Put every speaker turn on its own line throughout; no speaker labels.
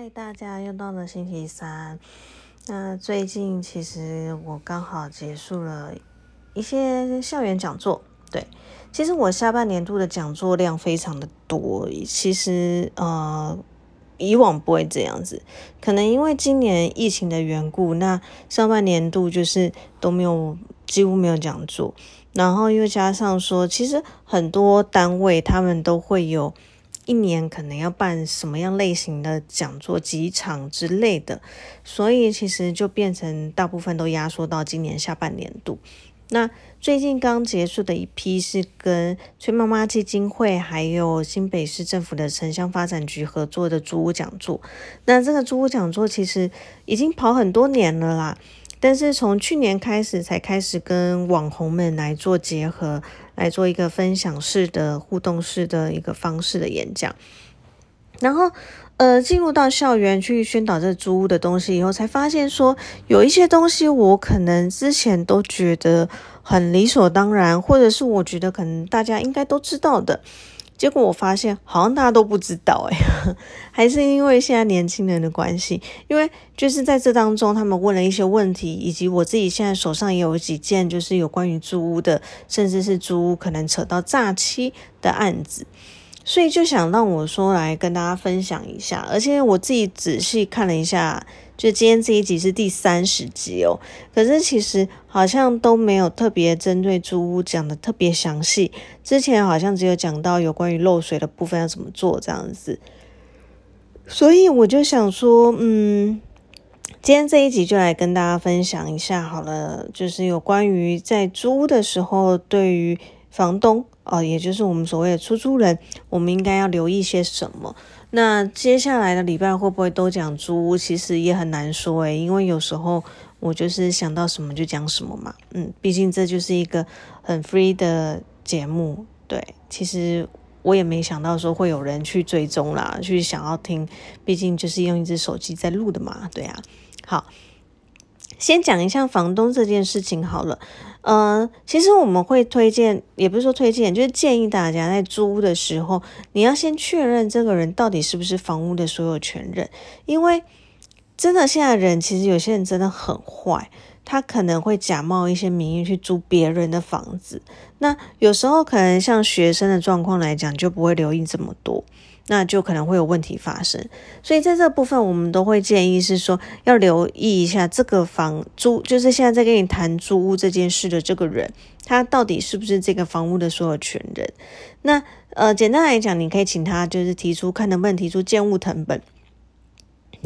嗨，大家又到了星期三。那最近其实我刚好结束了一些校园讲座。对，其实我下半年度的讲座量非常的多。其实呃，以往不会这样子，可能因为今年疫情的缘故，那上半年度就是都没有，几乎没有讲座。然后又加上说，其实很多单位他们都会有。一年可能要办什么样类型的讲座几场之类的，所以其实就变成大部分都压缩到今年下半年度。那最近刚结束的一批是跟崔妈妈基金会还有新北市政府的城乡发展局合作的租屋讲座。那这个租屋讲座其实已经跑很多年了啦。但是从去年开始才开始跟网红们来做结合，来做一个分享式的互动式的一个方式的演讲，然后呃进入到校园去宣导这租屋的东西以后，才发现说有一些东西我可能之前都觉得很理所当然，或者是我觉得可能大家应该都知道的。结果我发现，好像大家都不知道哎，还是因为现在年轻人的关系，因为就是在这当中，他们问了一些问题，以及我自己现在手上也有几件，就是有关于租屋的，甚至是租屋可能扯到诈欺的案子。所以就想让我说来跟大家分享一下，而且我自己仔细看了一下，就今天这一集是第三十集哦。可是其实好像都没有特别针对租屋讲的特别详细，之前好像只有讲到有关于漏水的部分要怎么做这样子。所以我就想说，嗯，今天这一集就来跟大家分享一下好了，就是有关于在租屋的时候对于房东。哦，也就是我们所谓的出租人，我们应该要留意些什么？那接下来的礼拜会不会都讲租屋？其实也很难说诶，因为有时候我就是想到什么就讲什么嘛。嗯，毕竟这就是一个很 free 的节目。对，其实我也没想到说会有人去追踪啦，去想要听，毕竟就是用一只手机在录的嘛。对啊，好，先讲一下房东这件事情好了。呃，其实我们会推荐，也不是说推荐，就是建议大家在租屋的时候，你要先确认这个人到底是不是房屋的所有权人，因为真的现在人其实有些人真的很坏，他可能会假冒一些名义去租别人的房子，那有时候可能像学生的状况来讲，就不会留意这么多。那就可能会有问题发生，所以在这部分，我们都会建议是说要留意一下这个房租，就是现在在跟你谈租屋这件事的这个人，他到底是不是这个房屋的所有权人？那呃，简单来讲，你可以请他就是提出看能不能提出建物成本，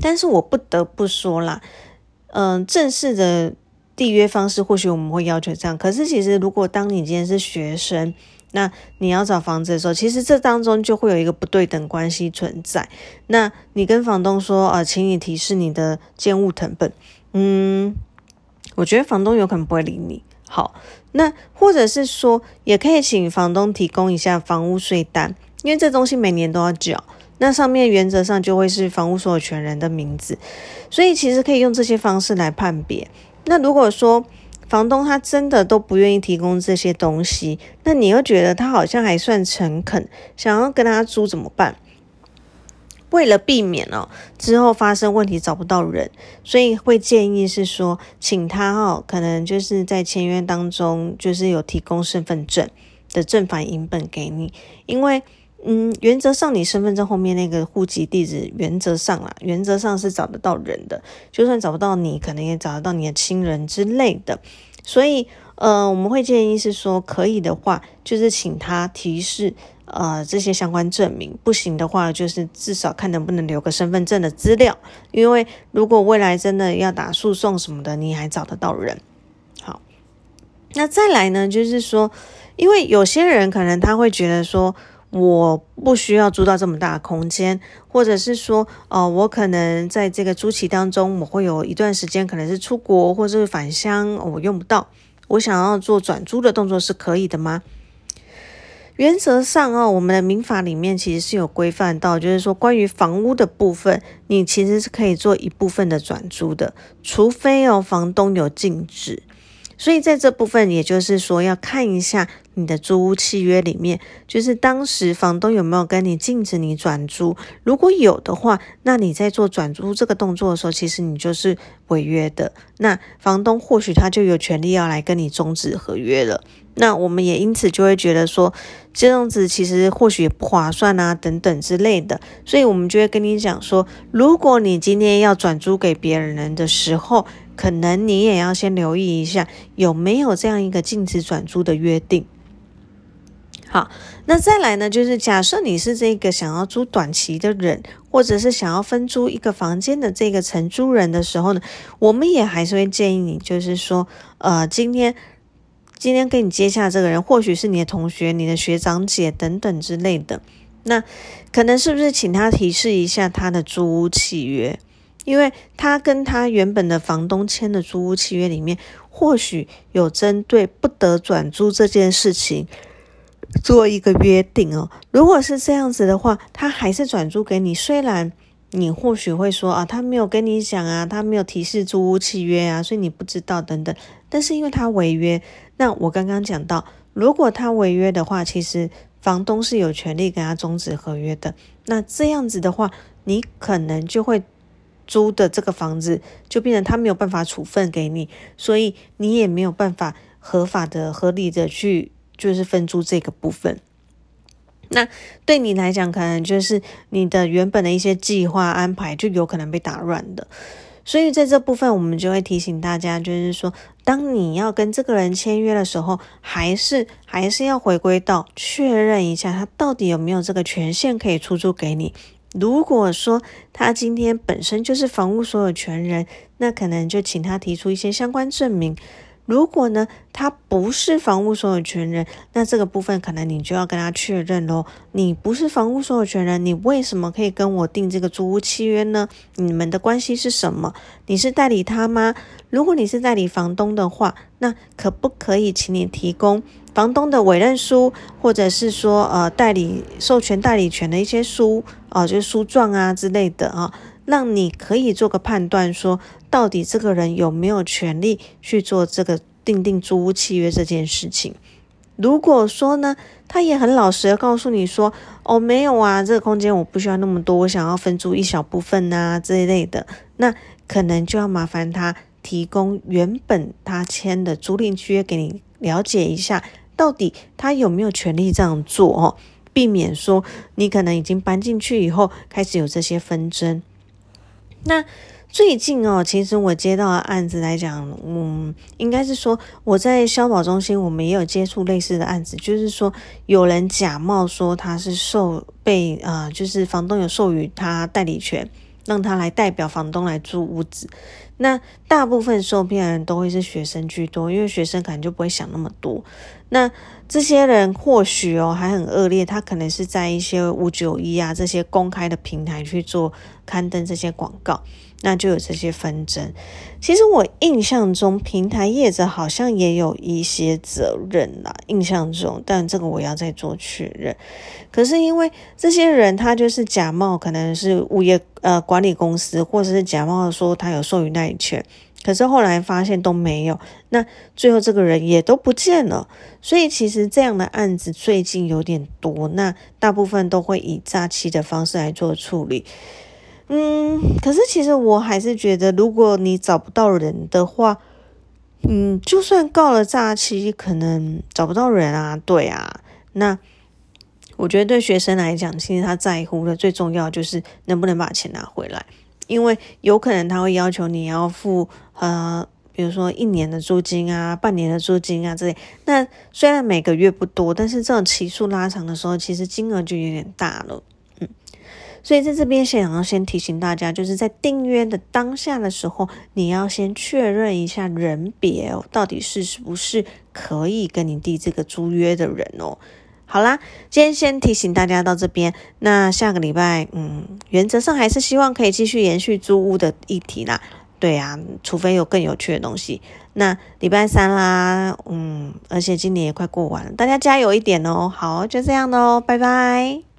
但是我不得不说啦，嗯，正式的缔约方式或许我们会要求这样，可是其实如果当你今天是学生。那你要找房子的时候，其实这当中就会有一个不对等关系存在。那你跟房东说，呃，请你提示你的建物成本，嗯，我觉得房东有可能不会理你。好，那或者是说，也可以请房东提供一下房屋税单，因为这东西每年都要缴，那上面原则上就会是房屋所有权人的名字，所以其实可以用这些方式来判别。那如果说，房东他真的都不愿意提供这些东西，那你又觉得他好像还算诚恳，想要跟他租怎么办？为了避免哦之后发生问题找不到人，所以会建议是说，请他哦，可能就是在签约当中就是有提供身份证的正反影本给你，因为。嗯，原则上你身份证后面那个户籍地址，原则上啦，原则上是找得到人的。就算找不到你，可能也找得到你的亲人之类的。所以，呃，我们会建议是说，可以的话，就是请他提示呃这些相关证明；不行的话，就是至少看能不能留个身份证的资料。因为如果未来真的要打诉讼什么的，你还找得到人。好，那再来呢，就是说，因为有些人可能他会觉得说。我不需要租到这么大的空间，或者是说，哦，我可能在这个租期当中，我会有一段时间可能是出国或者是返乡，我用不到，我想要做转租的动作是可以的吗？原则上哦，我们的民法里面其实是有规范到，就是说关于房屋的部分，你其实是可以做一部分的转租的，除非哦房东有禁止。所以在这部分，也就是说要看一下你的租屋契约里面，就是当时房东有没有跟你禁止你转租？如果有的话，那你在做转租这个动作的时候，其实你就是违约的。那房东或许他就有权利要来跟你终止合约了。那我们也因此就会觉得说，这样子其实或许也不划算啊，等等之类的。所以我们就会跟你讲说，如果你今天要转租给别人的时候，可能你也要先留意一下有没有这样一个禁止转租的约定。好，那再来呢，就是假设你是这个想要租短期的人，或者是想要分租一个房间的这个承租人的时候呢，我们也还是会建议你，就是说，呃，今天今天跟你接洽这个人，或许是你的同学、你的学长姐等等之类的，那可能是不是请他提示一下他的租屋契约？因为他跟他原本的房东签的租屋契约里面，或许有针对不得转租这件事情做一个约定哦。如果是这样子的话，他还是转租给你，虽然你或许会说啊，他没有跟你讲啊，他没有提示租屋契约啊，所以你不知道等等。但是因为他违约，那我刚刚讲到，如果他违约的话，其实房东是有权利跟他终止合约的。那这样子的话，你可能就会。租的这个房子就变成他没有办法处分给你，所以你也没有办法合法的、合理的去就是分租这个部分。那对你来讲，可能就是你的原本的一些计划安排就有可能被打乱的。所以在这部分，我们就会提醒大家，就是说，当你要跟这个人签约的时候，还是还是要回归到确认一下，他到底有没有这个权限可以出租给你。如果说他今天本身就是房屋所有权人，那可能就请他提出一些相关证明。如果呢，他不是房屋所有权人，那这个部分可能你就要跟他确认喽。你不是房屋所有权人，你为什么可以跟我订这个租屋契约呢？你们的关系是什么？你是代理他吗？如果你是代理房东的话，那可不可以请你提供房东的委任书，或者是说呃代理授权代理权的一些书啊，就是书状啊之类的啊？让你可以做个判断，说到底这个人有没有权利去做这个订定租屋契约这件事情。如果说呢，他也很老实的告诉你说，哦，没有啊，这个空间我不需要那么多，我想要分租一小部分呐这一类的，那可能就要麻烦他提供原本他签的租赁契约给你了解一下，到底他有没有权利这样做哦，避免说你可能已经搬进去以后开始有这些纷争。那最近哦，其实我接到的案子来讲，嗯，应该是说我在消保中心，我们也有接触类似的案子，就是说有人假冒说他是受被呃，就是房东有授予他代理权，让他来代表房东来租屋子。那大部分受骗人都会是学生居多，因为学生可能就不会想那么多。那这些人或许哦还很恶劣，他可能是在一些五九一啊这些公开的平台去做刊登这些广告，那就有这些纷争。其实我印象中平台业者好像也有一些责任啦，印象中，但这个我要再做确认。可是因为这些人他就是假冒，可能是物业呃管理公司，或者是假冒说他有授予代理权。可是后来发现都没有，那最后这个人也都不见了。所以其实这样的案子最近有点多，那大部分都会以诈欺的方式来做处理。嗯，可是其实我还是觉得，如果你找不到人的话，嗯，就算告了诈欺，可能找不到人啊，对啊。那我觉得对学生来讲，其实他在乎的最重要就是能不能把钱拿回来。因为有可能他会要求你要付呃，比如说一年的租金啊、半年的租金啊之类。那虽然每个月不多，但是这种期数拉长的时候，其实金额就有点大了。嗯，所以在这边想要先提醒大家，就是在订约的当下的时候，你要先确认一下人别哦，到底是是不是可以跟你缔这个租约的人哦。好啦，今天先提醒大家到这边。那下个礼拜，嗯，原则上还是希望可以继续延续租屋的议题啦。对啊，除非有更有趣的东西。那礼拜三啦，嗯，而且今年也快过完了，大家加油一点哦。好，就这样喽，拜拜。